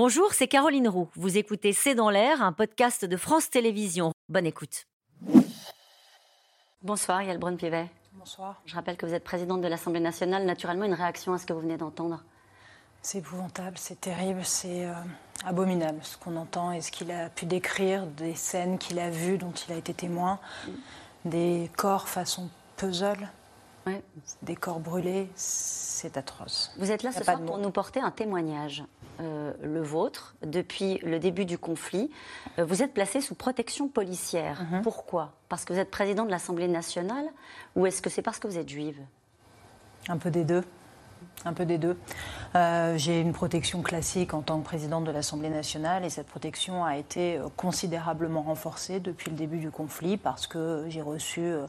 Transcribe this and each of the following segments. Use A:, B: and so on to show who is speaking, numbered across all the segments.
A: Bonjour, c'est Caroline Roux. Vous écoutez C'est dans l'air, un podcast de France Télévisions. Bonne écoute. Bonsoir, Yael Braun-Pivet.
B: Bonsoir.
A: Je rappelle que vous êtes présidente de l'Assemblée nationale. Naturellement, une réaction à ce que vous venez d'entendre
B: C'est épouvantable, c'est terrible, c'est euh, abominable ce qu'on entend et ce qu'il a pu décrire, des scènes qu'il a vues, dont il a été témoin, des corps façon puzzle,
A: Ouais.
B: des corps brûlés, c'est atroce.
A: Vous êtes là ce soir pour nous porter un témoignage, euh, le vôtre. Depuis le début du conflit, euh, vous êtes placé sous protection policière.
B: Mhm.
A: Pourquoi? Parce que vous êtes président de l'Assemblée nationale ou est-ce que c'est parce que vous êtes juive?
B: Un peu des deux. Un peu des deux. Euh, J'ai une protection classique en tant que présidente de l'Assemblée nationale et cette protection a été euh, considérablement renforcée depuis le début du conflit parce que j'ai reçu euh,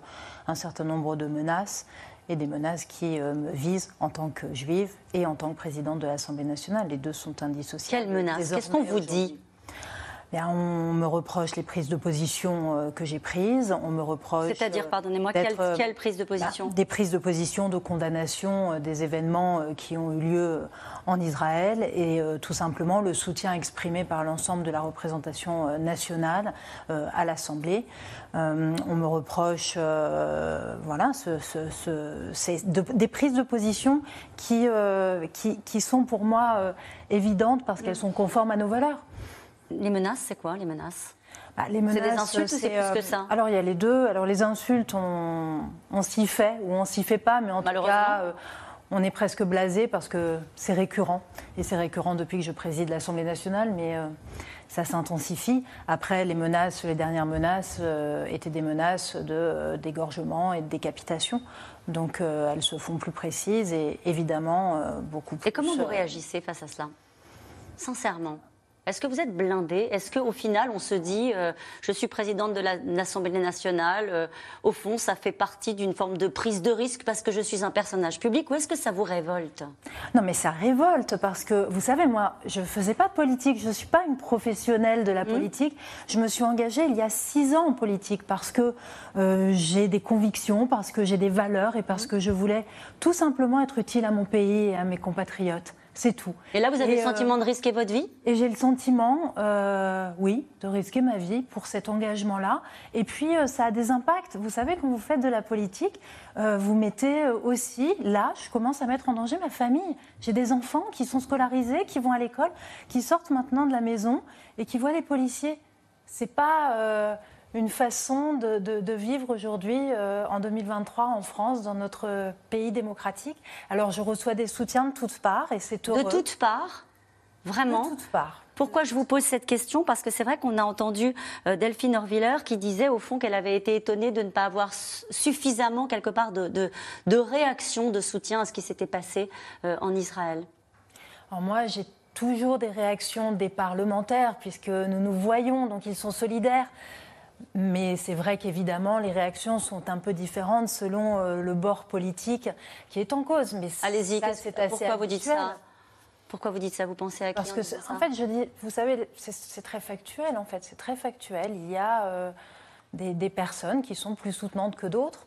B: un certain nombre de menaces et des menaces qui me visent en tant que juive et en tant que présidente de l'Assemblée nationale. Les deux sont indissociables.
A: Quelle menace
B: Désormais,
A: Qu'est-ce qu'on vous dit?
B: Bien, on me reproche les prises de position euh, que j'ai prises. On me reproche.
A: C'est-à dire,
B: euh,
A: pardonnez-moi,
B: d'être,
A: quelle,
B: euh,
A: quelle prise de
B: bah,
A: position?
B: Des prises de position, de condamnation des événements qui ont eu lieu en Israël et tout simplement le soutien exprimé par l'ensemble de la représentation nationale à l'Assemblée. On me reproche euh, voilà, ce- ce- ce- ces- de- des prises de position qui, euh, qui, qui sont pour moi évidentes parce qu'elles sont conformes à nos valeurs.
A: Les menaces, c'est quoi les menaces?
B: Bah, les
A: C'est des
B: menaces,
A: insultes ou c'est plus
B: euh,
A: que ça?
B: Alors il y a les deux. Alors les insultes, on, on s'y fait ou on s'y fait pas, mais en tout cas, euh, on est presque blasé parce que c'est récurrent. Et c'est récurrent depuis que je préside l'Assemblée nationale, mais euh, ça s'intensifie. Après, les menaces, les dernières menaces euh, étaient des menaces de d'égorgement et de décapitation. Donc elles se font plus précises et évidemment beaucoup plus.
A: Et comment vous réagissez face à cela? Sincèrement est-ce que vous êtes blindé? Est-ce qu'au final, on se dit, euh, je suis présidente de la- de l'Assemblée nationale, euh, au fond, ça fait partie d'une forme de prise de risque parce que je suis un personnage public Ou est-ce que ça vous révolte?
B: Non, mais ça révolte parce que, vous savez, moi, je ne faisais pas de politique, je ne suis pas une professionnelle de la politique. Je me suis engagée il y a six ans en politique parce que euh, j'ai des convictions, parce que j'ai des valeurs et parce que je voulais tout simplement être utile à mon pays et à mes compatriotes. C'est tout.
A: Et là, vous avez
B: Et,
A: le
B: euh,
A: sentiment de risquer votre vie?
B: Et j'ai le sentiment, euh, oui, de risquer ma vie pour cet engagement-là. Et puis, euh, ça a des impacts. Vous savez, quand vous faites de la politique, euh, vous mettez aussi, là, je commence à mettre en danger ma famille. J'ai des enfants qui sont scolarisés, qui vont à l'école, qui sortent maintenant de la maison et qui voient les policiers. C'est pas euh, une façon de, de- de vivre aujourd'hui, euh, en 2023, en France, dans notre pays démocratique. Alors, je reçois des soutiens de toutes parts et c'est heureux.
A: De toutes parts Vraiment
B: De toutes parts.
A: Pourquoi je vous pose cette question? Parce que c'est vrai qu'on a entendu euh, Delphine Orviller qui disait au fond qu'elle avait été étonnée de ne pas avoir su- suffisamment quelque part de, de, de réaction, de soutien à ce qui s'était passé euh, en Israël.
B: Alors moi, j'ai toujours des réactions des parlementaires, puisque nous nous voyons, donc ils sont solidaires. Mais c'est vrai qu'évidemment, les réactions sont un peu différentes selon euh, le bord politique qui est en cause. Mais
A: Allez-y,
B: c'est assez
A: pourquoi vous dites ça? Pourquoi vous dites ça? Vous pensez à qui
B: Parce que, en fait, je dis, vous savez, c'est- c'est très factuel, en fait, c'est très factuel. Il y a euh, des, des personnes qui sont plus soutenantes que d'autres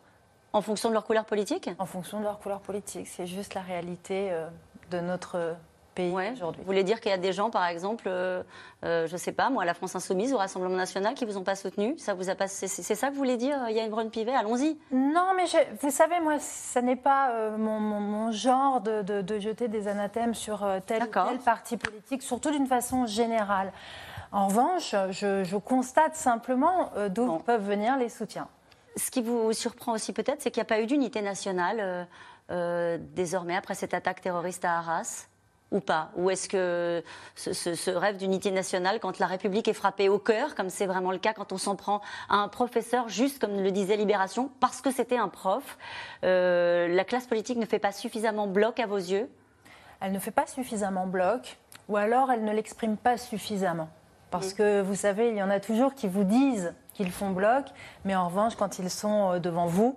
A: En fonction de leur couleur politique?
B: En fonction de leur couleur politique. C'est juste la réalité euh, de notre pays
A: Ouais.
B: aujourd'hui.
A: Vous voulez dire qu'il y a des gens, par exemple, euh, euh, je ne sais pas, moi, à la France Insoumise, au Rassemblement National, qui vous ont pas soutenu? Ça vous a pas... C'est c'est ça que vous voulez dire, Yann Brun-Pivet Allons-y.
B: Non, mais je- vous savez, moi, ça n'est pas euh, mon, mon- mon genre de, de- de jeter des anathèmes sur euh, tel ou tel parti politique, surtout d'une façon générale. En revanche, je, je constate simplement euh, d'où
A: Bon.
B: peuvent venir les soutiens.
A: Ce qui vous surprend aussi peut-être, c'est qu'il n'y a pas eu d'unité nationale euh, euh, désormais après cette attaque terroriste à Arras ou pas Ou est-ce que ce, ce- ce rêve d'unité nationale, quand la République est frappée au cœur, comme c'est vraiment le cas quand on s'en prend à un professeur, juste comme le disait Libération, parce que c'était un prof, euh, la classe politique ne fait pas suffisamment bloc à vos yeux
B: Elle ne fait pas suffisamment bloc, ou alors elle ne l'exprime pas suffisamment. Parce que vous savez, il y en a toujours qui vous disent qu'ils font bloc, mais en revanche, quand ils sont euh, devant vous,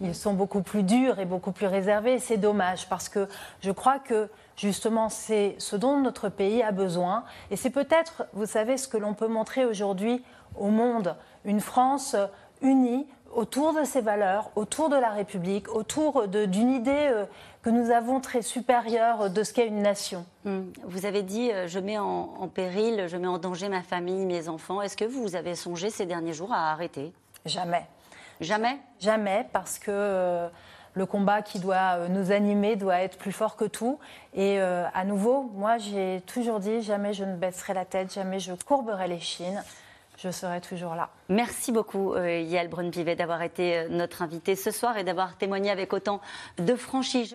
B: ils sont beaucoup plus durs et beaucoup plus réservés. C'est dommage parce que je crois que justement c'est ce dont notre pays a besoin. Et c'est peut-être, vous savez, ce que l'on peut montrer aujourd'hui au monde. Une France unie autour de ces valeurs, autour de la République, autour d'une idée euh, que nous avons très supérieure de ce qu'est une nation.
A: Hmm. Vous avez dit, euh, je mets en, péril, je mets en danger ma famille, mes enfants. Est-ce que vous avez songé ces derniers jours à arrêter?
B: Jamais.
A: Jamais?
B: Jamais, parce que euh, le combat qui doit nous animer doit être plus fort que tout. Et à nouveau, moi, j'ai toujours dit, jamais je ne baisserai la tête, jamais je courberai les chines je serai toujours là.
A: Merci beaucoup, euh, Yael Brun-Pivet, d'avoir été euh, notre invité ce soir et d'avoir témoigné avec autant de franchise.